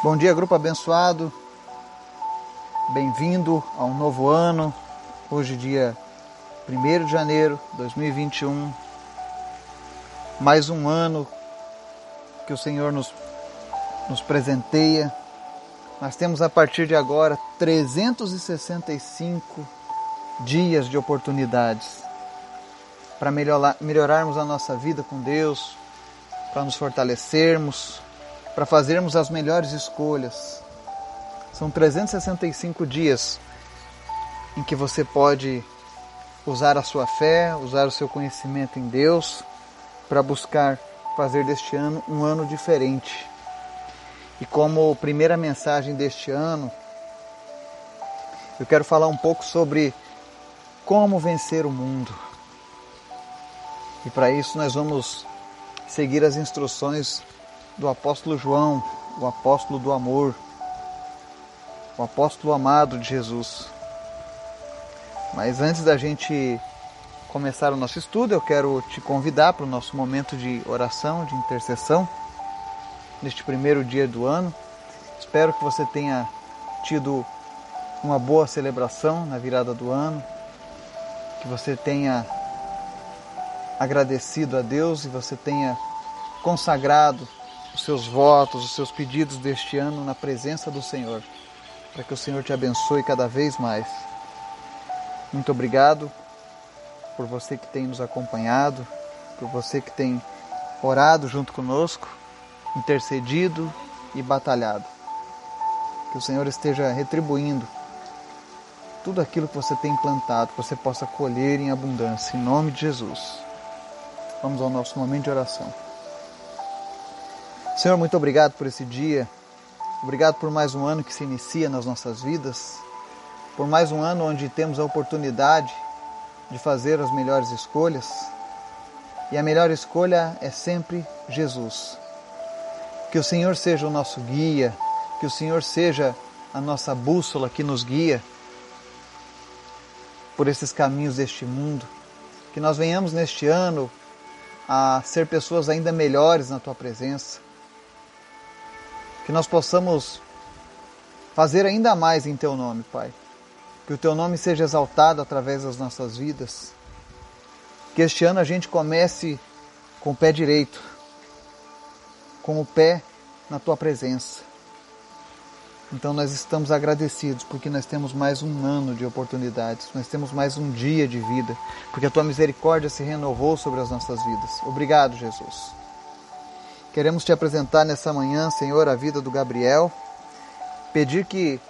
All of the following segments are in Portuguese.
Bom dia, grupo abençoado. Bem-vindo a um novo ano. Hoje, dia 1 de janeiro de 2021. Mais um ano que o Senhor nos, nos presenteia. Nós temos a partir de agora 365 dias de oportunidades para melhorar, melhorarmos a nossa vida com Deus, para nos fortalecermos para fazermos as melhores escolhas. São 365 dias em que você pode usar a sua fé, usar o seu conhecimento em Deus para buscar fazer deste ano um ano diferente. E como primeira mensagem deste ano, eu quero falar um pouco sobre como vencer o mundo. E para isso nós vamos seguir as instruções do apóstolo João, o apóstolo do amor, o apóstolo amado de Jesus. Mas antes da gente começar o nosso estudo, eu quero te convidar para o nosso momento de oração, de intercessão, neste primeiro dia do ano. Espero que você tenha tido uma boa celebração na virada do ano, que você tenha agradecido a Deus e você tenha consagrado os seus votos, os seus pedidos deste ano na presença do Senhor, para que o Senhor te abençoe cada vez mais. Muito obrigado por você que tem nos acompanhado, por você que tem orado junto conosco, intercedido e batalhado. Que o Senhor esteja retribuindo tudo aquilo que você tem plantado, que você possa colher em abundância, em nome de Jesus. Vamos ao nosso momento de oração. Senhor, muito obrigado por esse dia. Obrigado por mais um ano que se inicia nas nossas vidas. Por mais um ano onde temos a oportunidade de fazer as melhores escolhas. E a melhor escolha é sempre Jesus. Que o Senhor seja o nosso guia, que o Senhor seja a nossa bússola que nos guia por esses caminhos deste mundo. Que nós venhamos neste ano a ser pessoas ainda melhores na tua presença que nós possamos fazer ainda mais em Teu nome, Pai. Que o Teu nome seja exaltado através das nossas vidas. Que este ano a gente comece com o pé direito, com o pé na Tua presença. Então nós estamos agradecidos porque nós temos mais um ano de oportunidades, nós temos mais um dia de vida, porque a Tua misericórdia se renovou sobre as nossas vidas. Obrigado, Jesus. Queremos te apresentar nessa manhã, Senhor, a vida do Gabriel. Pedir que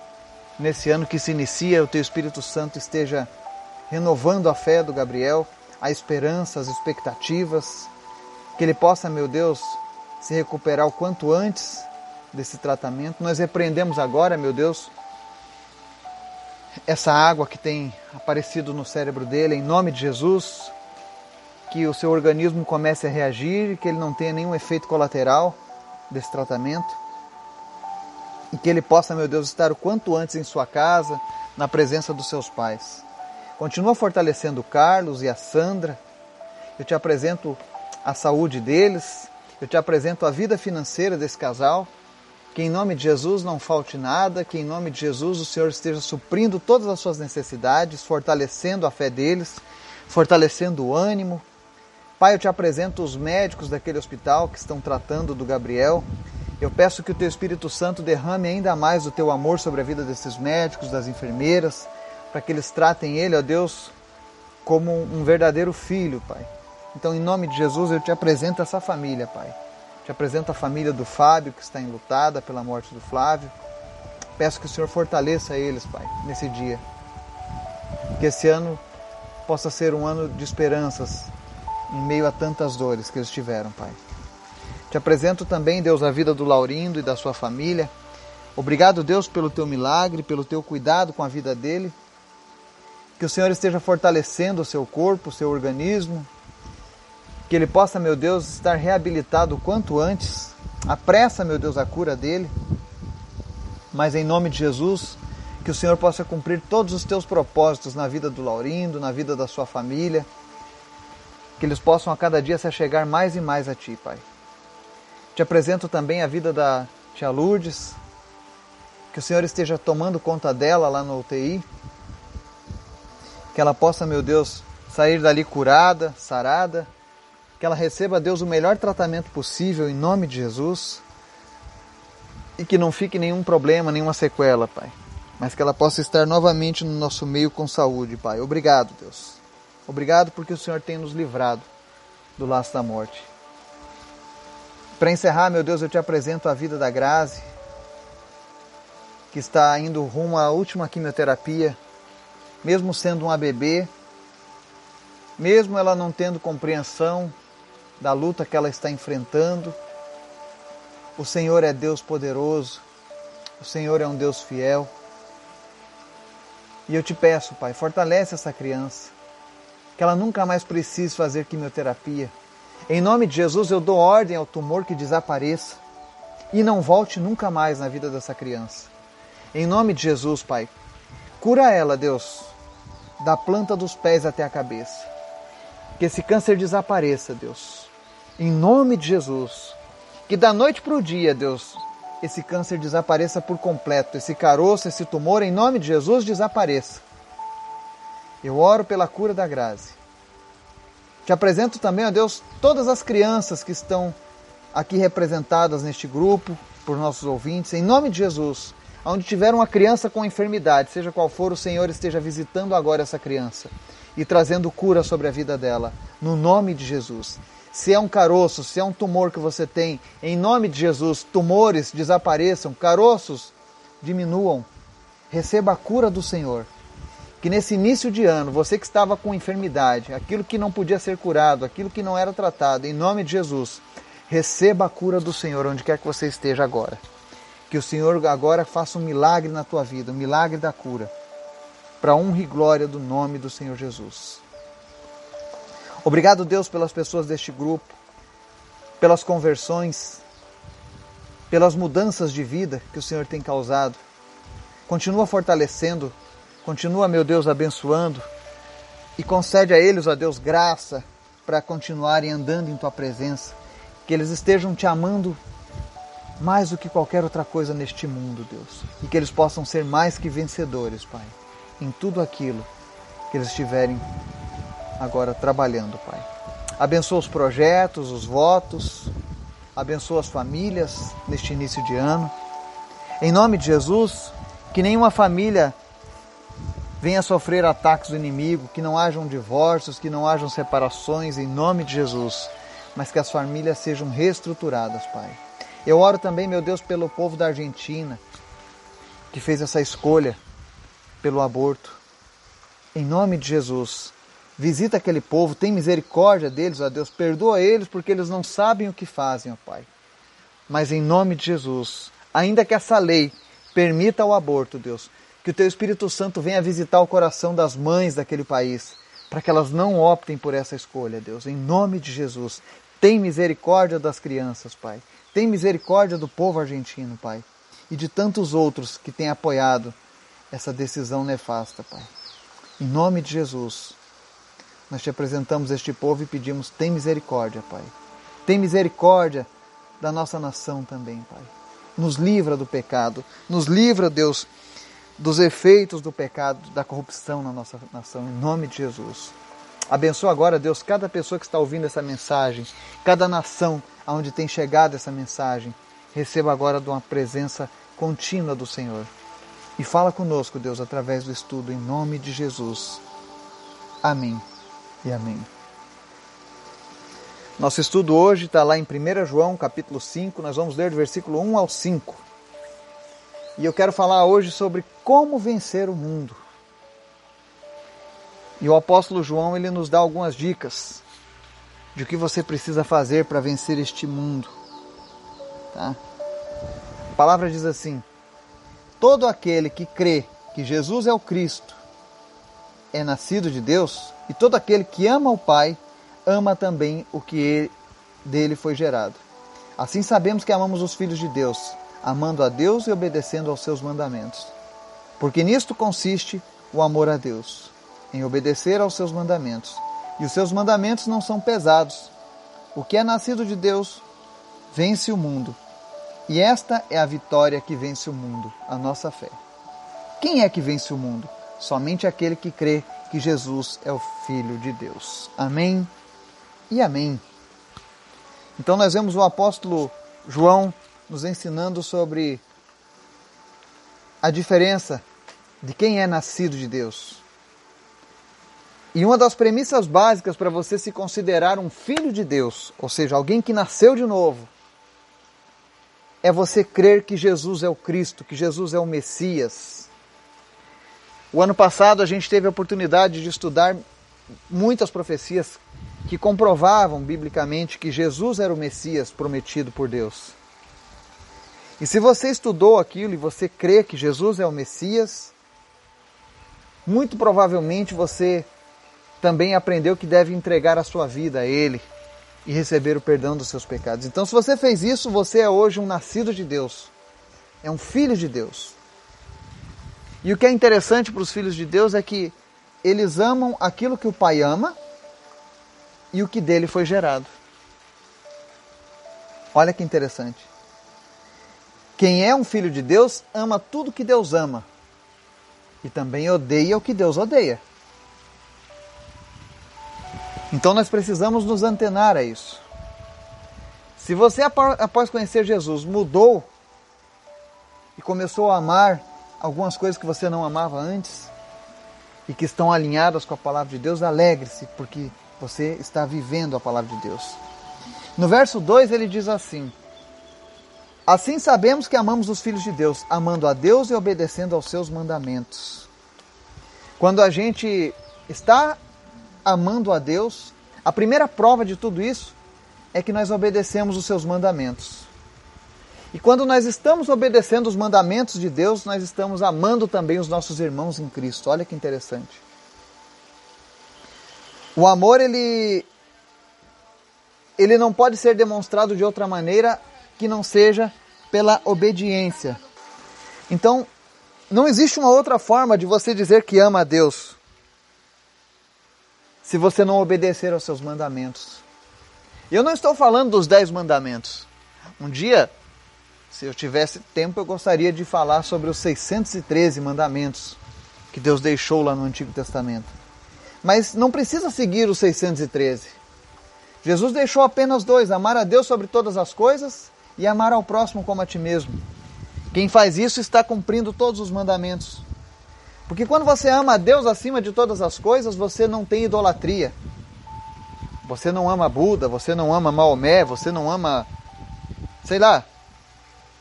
nesse ano que se inicia, o teu Espírito Santo esteja renovando a fé do Gabriel, a esperança, as expectativas, que ele possa, meu Deus, se recuperar o quanto antes desse tratamento. Nós repreendemos agora, meu Deus, essa água que tem aparecido no cérebro dele, em nome de Jesus que o seu organismo comece a reagir, que ele não tenha nenhum efeito colateral desse tratamento e que ele possa, meu Deus, estar o quanto antes em sua casa, na presença dos seus pais. Continua fortalecendo o Carlos e a Sandra. Eu te apresento a saúde deles, eu te apresento a vida financeira desse casal. Que em nome de Jesus não falte nada, que em nome de Jesus o Senhor esteja suprindo todas as suas necessidades, fortalecendo a fé deles, fortalecendo o ânimo, Pai, eu te apresento os médicos daquele hospital que estão tratando do Gabriel. Eu peço que o teu Espírito Santo derrame ainda mais o teu amor sobre a vida desses médicos, das enfermeiras, para que eles tratem ele, ó Deus, como um verdadeiro filho, Pai. Então, em nome de Jesus, eu te apresento essa família, Pai. Te apresento a família do Fábio, que está enlutada pela morte do Flávio. Peço que o Senhor fortaleça eles, Pai, nesse dia. Que esse ano possa ser um ano de esperanças, em meio a tantas dores que eles tiveram, Pai. Te apresento também, Deus, a vida do Laurindo e da sua família. Obrigado, Deus, pelo teu milagre, pelo teu cuidado com a vida dele. Que o Senhor esteja fortalecendo o seu corpo, o seu organismo. Que ele possa, meu Deus, estar reabilitado o quanto antes. Apressa, meu Deus, a cura dele. Mas em nome de Jesus, que o Senhor possa cumprir todos os teus propósitos na vida do Laurindo, na vida da sua família que eles possam a cada dia se achegar mais e mais a Ti, Pai. Te apresento também a vida da tia Lourdes, que o Senhor esteja tomando conta dela lá no UTI, que ela possa, meu Deus, sair dali curada, sarada, que ela receba, Deus, o melhor tratamento possível em nome de Jesus e que não fique nenhum problema, nenhuma sequela, Pai, mas que ela possa estar novamente no nosso meio com saúde, Pai. Obrigado, Deus. Obrigado porque o Senhor tem nos livrado do laço da morte. Para encerrar, meu Deus, eu te apresento a vida da Grazi, que está indo rumo à última quimioterapia, mesmo sendo um ABB, mesmo ela não tendo compreensão da luta que ela está enfrentando. O Senhor é Deus poderoso, o Senhor é um Deus fiel. E eu te peço, Pai, fortalece essa criança, que ela nunca mais precise fazer quimioterapia em nome de Jesus, eu dou ordem ao tumor que desapareça e não volte nunca mais na vida dessa criança. Em nome de Jesus, Pai, cura ela, Deus, da planta dos pés até a cabeça. Que esse câncer desapareça, Deus. Em nome de Jesus. Que da noite para o dia, Deus, esse câncer desapareça por completo. Esse caroço, esse tumor, em nome de Jesus, desapareça. Eu oro pela cura da Grazi. Te apresento também, ó Deus, todas as crianças que estão aqui representadas neste grupo, por nossos ouvintes, em nome de Jesus. Onde tiver uma criança com enfermidade, seja qual for, o Senhor esteja visitando agora essa criança e trazendo cura sobre a vida dela, no nome de Jesus. Se é um caroço, se é um tumor que você tem, em nome de Jesus, tumores desapareçam, caroços diminuam. Receba a cura do Senhor que nesse início de ano, você que estava com enfermidade, aquilo que não podia ser curado, aquilo que não era tratado, em nome de Jesus, receba a cura do Senhor onde quer que você esteja agora. Que o Senhor agora faça um milagre na tua vida, um milagre da cura, para honra e glória do nome do Senhor Jesus. Obrigado, Deus, pelas pessoas deste grupo, pelas conversões, pelas mudanças de vida que o Senhor tem causado. Continua fortalecendo Continua, meu Deus, abençoando e concede a eles, ó Deus, graça para continuarem andando em tua presença. Que eles estejam te amando mais do que qualquer outra coisa neste mundo, Deus. E que eles possam ser mais que vencedores, Pai, em tudo aquilo que eles estiverem agora trabalhando, Pai. Abençoa os projetos, os votos, abençoa as famílias neste início de ano. Em nome de Jesus, que nenhuma família venha sofrer ataques do inimigo, que não hajam divórcios, que não hajam separações em nome de Jesus, mas que as famílias sejam reestruturadas, Pai. Eu oro também, meu Deus, pelo povo da Argentina, que fez essa escolha pelo aborto. Em nome de Jesus, visita aquele povo, tem misericórdia deles, ó Deus, perdoa eles porque eles não sabem o que fazem, ó Pai. Mas em nome de Jesus, ainda que essa lei permita o aborto, Deus, que o teu Espírito Santo venha visitar o coração das mães daquele país, para que elas não optem por essa escolha, Deus. Em nome de Jesus, tem misericórdia das crianças, Pai. Tem misericórdia do povo argentino, Pai. E de tantos outros que têm apoiado essa decisão nefasta, Pai. Em nome de Jesus, nós te apresentamos este povo e pedimos: tem misericórdia, Pai. Tem misericórdia da nossa nação também, Pai. Nos livra do pecado. Nos livra, Deus, dos efeitos do pecado, da corrupção na nossa nação, em nome de Jesus. Abençoa agora, Deus, cada pessoa que está ouvindo essa mensagem, cada nação aonde tem chegado essa mensagem, receba agora de uma presença contínua do Senhor. E fala conosco, Deus, através do estudo, em nome de Jesus. Amém e amém. Nosso estudo hoje está lá em 1 João, capítulo 5, nós vamos ler do versículo 1 ao 5. E eu quero falar hoje sobre como vencer o mundo. E o apóstolo João ele nos dá algumas dicas de o que você precisa fazer para vencer este mundo. Tá? A palavra diz assim: Todo aquele que crê que Jesus é o Cristo é nascido de Deus, e todo aquele que ama o Pai ama também o que dele foi gerado. Assim sabemos que amamos os filhos de Deus amando a Deus e obedecendo aos seus mandamentos. Porque nisto consiste o amor a Deus, em obedecer aos seus mandamentos. E os seus mandamentos não são pesados. O que é nascido de Deus vence o mundo. E esta é a vitória que vence o mundo, a nossa fé. Quem é que vence o mundo? Somente aquele que crê que Jesus é o Filho de Deus. Amém e amém. Então nós vemos o apóstolo João nos ensinando sobre a diferença de quem é nascido de Deus. E uma das premissas básicas para você se considerar um filho de Deus, ou seja, alguém que nasceu de novo, é você crer que Jesus é o Cristo, que Jesus é o Messias. O ano passado a gente teve a oportunidade de estudar muitas profecias que comprovavam biblicamente que Jesus era o Messias prometido por Deus. E se você estudou aquilo e você crê que Jesus é o Messias, muito provavelmente você também aprendeu que deve entregar a sua vida a Ele e receber o perdão dos seus pecados. Então, se você fez isso, você é hoje um nascido de Deus, é um filho de Deus. E o que é interessante para os filhos de Deus é que eles amam aquilo que o Pai ama e o que dele foi gerado. Olha que interessante. Quem é um filho de Deus ama tudo que Deus ama e também odeia o que Deus odeia. Então nós precisamos nos antenar a isso. Se você, após conhecer Jesus, mudou e começou a amar algumas coisas que você não amava antes e que estão alinhadas com a palavra de Deus, alegre-se, porque você está vivendo a palavra de Deus. No verso 2 ele diz assim: Assim sabemos que amamos os filhos de Deus, amando a Deus e obedecendo aos seus mandamentos. Quando a gente está amando a Deus, a primeira prova de tudo isso é que nós obedecemos os seus mandamentos. E quando nós estamos obedecendo os mandamentos de Deus, nós estamos amando também os nossos irmãos em Cristo. Olha que interessante. O amor ele ele não pode ser demonstrado de outra maneira que não seja pela obediência. Então, não existe uma outra forma de você dizer que ama a Deus se você não obedecer aos seus mandamentos. Eu não estou falando dos dez mandamentos. Um dia, se eu tivesse tempo, eu gostaria de falar sobre os 613 mandamentos que Deus deixou lá no Antigo Testamento. Mas não precisa seguir os 613. Jesus deixou apenas dois: amar a Deus sobre todas as coisas e amar ao próximo como a ti mesmo. Quem faz isso está cumprindo todos os mandamentos. Porque quando você ama a Deus acima de todas as coisas, você não tem idolatria. Você não ama Buda, você não ama Maomé, você não ama, sei lá,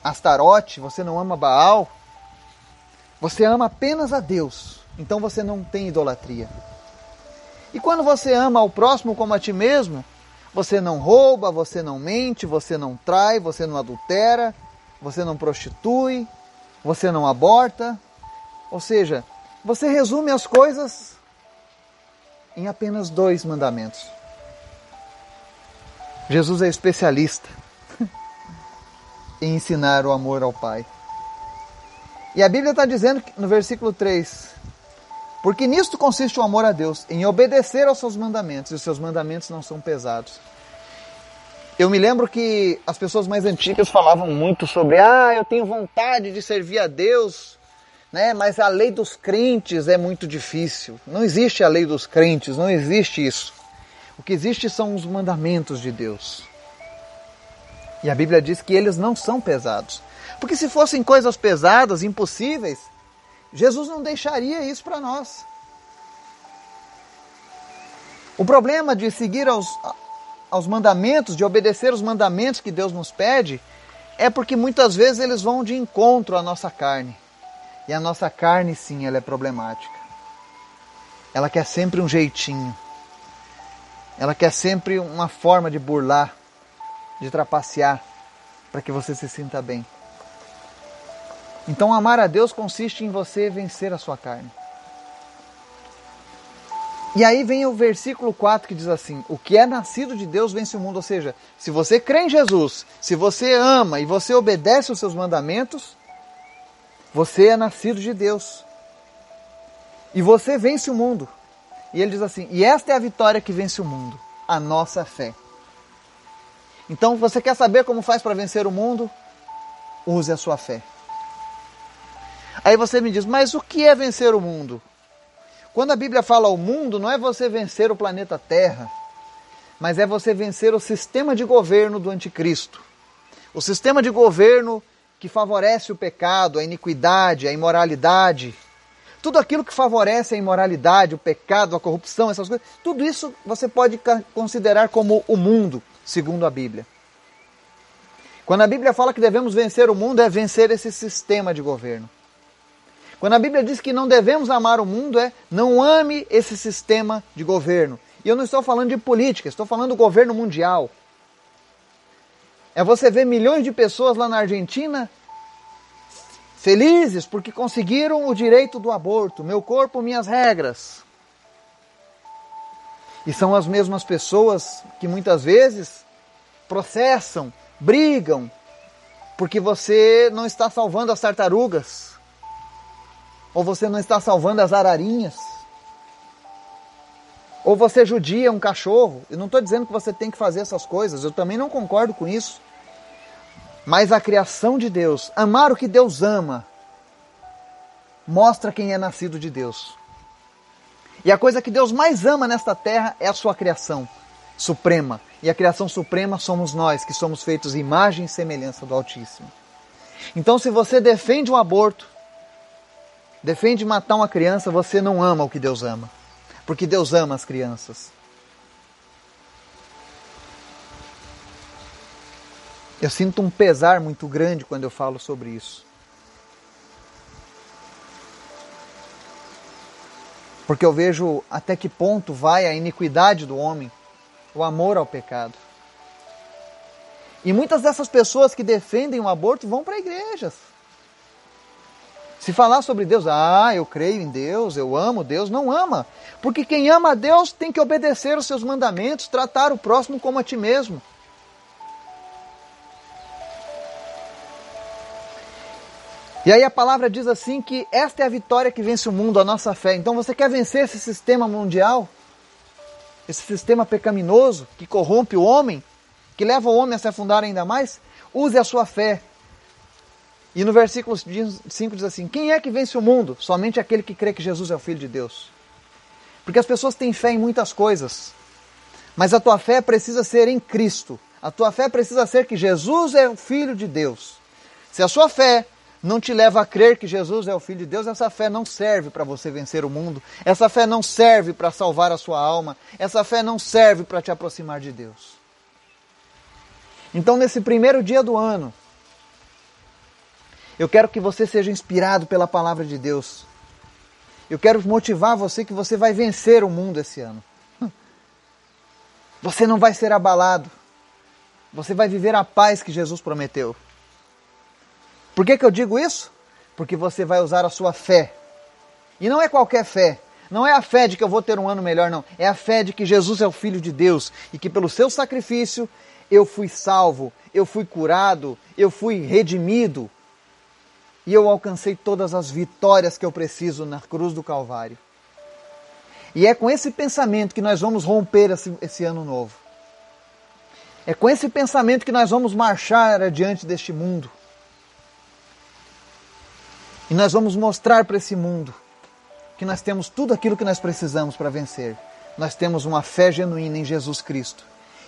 Astarote, você não ama Baal. Você ama apenas a Deus. Então você não tem idolatria. E quando você ama ao próximo como a ti mesmo, você não rouba, você não mente, você não trai, você não adultera, você não prostitui, você não aborta. Ou seja, você resume as coisas em apenas dois mandamentos. Jesus é especialista em ensinar o amor ao Pai. E a Bíblia está dizendo no versículo 3 porque nisto consiste o amor a Deus, em obedecer aos seus mandamentos, e os seus mandamentos não são pesados. Eu me lembro que as pessoas mais antigas falavam muito sobre, ah, eu tenho vontade de servir a Deus, né? Mas a lei dos crentes é muito difícil. Não existe a lei dos crentes, não existe isso. O que existe são os mandamentos de Deus. E a Bíblia diz que eles não são pesados. Porque se fossem coisas pesadas, impossíveis, Jesus não deixaria isso para nós. O problema de seguir aos, aos mandamentos, de obedecer os mandamentos que Deus nos pede, é porque muitas vezes eles vão de encontro à nossa carne. E a nossa carne, sim, ela é problemática. Ela quer sempre um jeitinho. Ela quer sempre uma forma de burlar, de trapacear, para que você se sinta bem. Então, amar a Deus consiste em você vencer a sua carne. E aí vem o versículo 4 que diz assim: O que é nascido de Deus vence o mundo. Ou seja, se você crê em Jesus, se você ama e você obedece os seus mandamentos, você é nascido de Deus. E você vence o mundo. E ele diz assim: E esta é a vitória que vence o mundo, a nossa fé. Então, você quer saber como faz para vencer o mundo? use a sua fé. Aí você me diz, mas o que é vencer o mundo? Quando a Bíblia fala o mundo, não é você vencer o planeta Terra, mas é você vencer o sistema de governo do anticristo. O sistema de governo que favorece o pecado, a iniquidade, a imoralidade, tudo aquilo que favorece a imoralidade, o pecado, a corrupção, essas coisas, tudo isso você pode considerar como o mundo, segundo a Bíblia. Quando a Bíblia fala que devemos vencer o mundo, é vencer esse sistema de governo. Quando a Bíblia diz que não devemos amar o mundo, é não ame esse sistema de governo. E eu não estou falando de política, estou falando do governo mundial. É você ver milhões de pessoas lá na Argentina felizes porque conseguiram o direito do aborto, meu corpo, minhas regras. E são as mesmas pessoas que muitas vezes processam, brigam, porque você não está salvando as tartarugas, ou você não está salvando as ararinhas, ou você judia um cachorro. Eu não estou dizendo que você tem que fazer essas coisas, eu também não concordo com isso. Mas a criação de Deus, amar o que Deus ama, mostra quem é nascido de Deus. E a coisa que Deus mais ama nesta terra é a sua criação suprema. E a criação suprema somos nós, que somos feitos imagem e semelhança do Altíssimo. Então, se você defende o aborto, defende matar uma criança, você não ama o que Deus ama. Porque Deus ama as crianças. Eu sinto um pesar muito grande quando eu falo sobre isso. Porque eu vejo até que ponto vai a iniquidade do homem, o amor ao pecado. E muitas dessas pessoas que defendem o aborto vão para igrejas. Se falar sobre Deus, ah, eu creio em Deus, eu amo Deus, não ama. Porque quem ama a Deus tem que obedecer os seus mandamentos, tratar o próximo como a ti mesmo. E aí a palavra diz assim que esta é a vitória que vence o mundo, a nossa fé. Então você quer vencer esse sistema mundial? Esse sistema pecaminoso que corrompe o homem, que leva o homem a se afundar ainda mais? Use a sua fé. E no versículo 5 diz assim: Quem é que vence o mundo? Somente aquele que crê que Jesus é o Filho de Deus. Porque as pessoas têm fé em muitas coisas, mas a tua fé precisa ser em Cristo. A tua fé precisa ser que Jesus é o Filho de Deus. Se a sua fé não te leva a crer que Jesus é o Filho de Deus, essa fé não serve para você vencer o mundo, essa fé não serve para salvar a sua alma, essa fé não serve para te aproximar de Deus. Então, nesse primeiro dia do ano, eu quero que você seja inspirado pela palavra de Deus. Eu quero motivar você que você vai vencer o mundo esse ano. Você não vai ser abalado. Você vai viver a paz que Jesus prometeu. Por que, que eu digo isso? Porque você vai usar a sua fé. E não é qualquer fé. Não é a fé de que eu vou ter um ano melhor, não. É a fé de que Jesus é o Filho de Deus e que pelo seu sacrifício eu fui salvo, eu fui curado, eu fui redimido e eu alcancei todas as vitórias que eu preciso na cruz do Calvário. E é com esse pensamento que nós vamos romper esse, esse ano novo. É com esse pensamento que nós vamos marchar adiante deste mundo. E nós vamos mostrar para esse mundo que nós temos tudo aquilo que nós precisamos para vencer. Nós temos uma fé genuína em Jesus Cristo.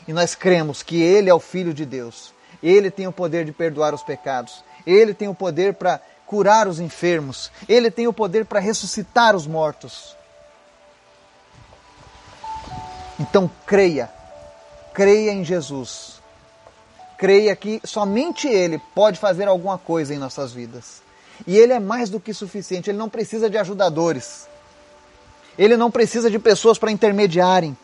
E nós cremos que Ele é o Filho de Deus. Ele tem o poder de perdoar os pecados. Ele tem o poder para curar os enfermos. Ele tem o poder para ressuscitar os mortos. Então creia. Creia em Jesus. Creia que somente Ele pode fazer alguma coisa em nossas vidas. E ele é mais do que suficiente, ele não precisa de ajudadores. Ele não precisa de pessoas para intermediarem,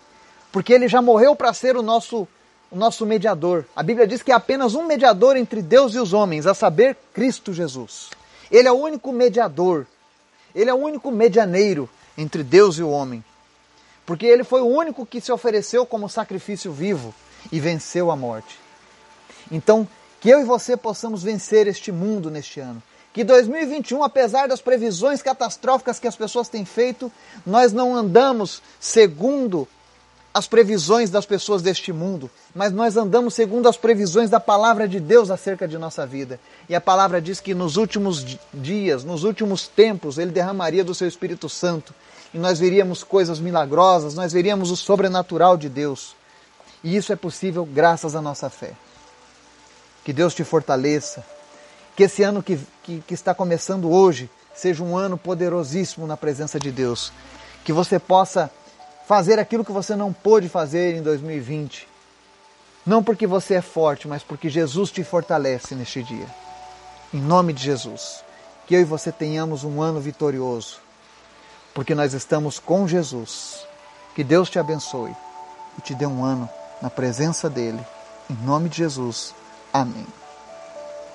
porque ele já morreu para ser o nosso o nosso mediador. A Bíblia diz que é apenas um mediador entre Deus e os homens, a saber, Cristo Jesus. Ele é o único mediador. Ele é o único medianeiro entre Deus e o homem. Porque ele foi o único que se ofereceu como sacrifício vivo e venceu a morte. Então, que eu e você possamos vencer este mundo neste ano que 2021, apesar das previsões catastróficas que as pessoas têm feito, nós não andamos segundo as previsões das pessoas deste mundo, mas nós andamos segundo as previsões da palavra de Deus acerca de nossa vida. E a palavra diz que nos últimos dias, nos últimos tempos, Ele derramaria do Seu Espírito Santo e nós veríamos coisas milagrosas, nós veríamos o sobrenatural de Deus. E isso é possível graças à nossa fé. Que Deus te fortaleça. Que esse ano que, que, que está começando hoje seja um ano poderosíssimo na presença de Deus. Que você possa fazer aquilo que você não pôde fazer em 2020. Não porque você é forte, mas porque Jesus te fortalece neste dia. Em nome de Jesus. Que eu e você tenhamos um ano vitorioso. Porque nós estamos com Jesus. Que Deus te abençoe e te dê um ano na presença dele. Em nome de Jesus. Amém.